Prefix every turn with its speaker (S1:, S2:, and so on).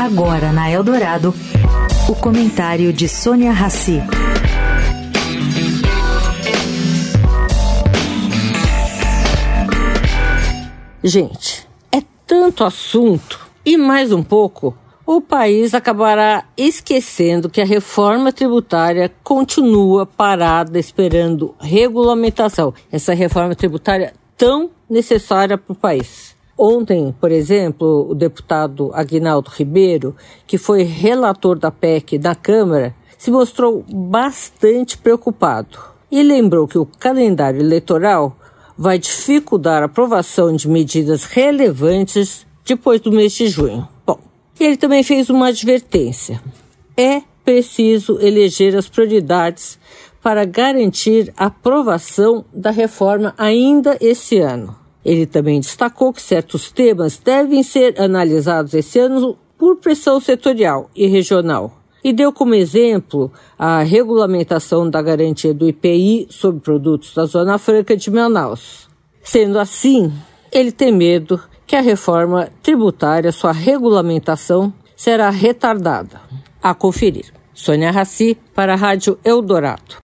S1: Agora na Eldorado, o comentário de Sônia Rassi.
S2: Gente, é tanto assunto e mais um pouco, o país acabará esquecendo que a reforma tributária continua parada esperando regulamentação. Essa reforma tributária tão necessária para o país. Ontem, por exemplo, o deputado Aguinaldo Ribeiro, que foi relator da PEC na Câmara, se mostrou bastante preocupado e lembrou que o calendário eleitoral vai dificultar a aprovação de medidas relevantes depois do mês de junho. Bom, ele também fez uma advertência. É preciso eleger as prioridades para garantir a aprovação da reforma ainda esse ano. Ele também destacou que certos temas devem ser analisados esse ano por pressão setorial e regional. E deu como exemplo a regulamentação da garantia do IPI sobre produtos da Zona Franca de Manaus. Sendo assim, ele tem medo que a reforma tributária, sua regulamentação, será retardada. A conferir. Sônia Raci, para a Rádio Eldorado.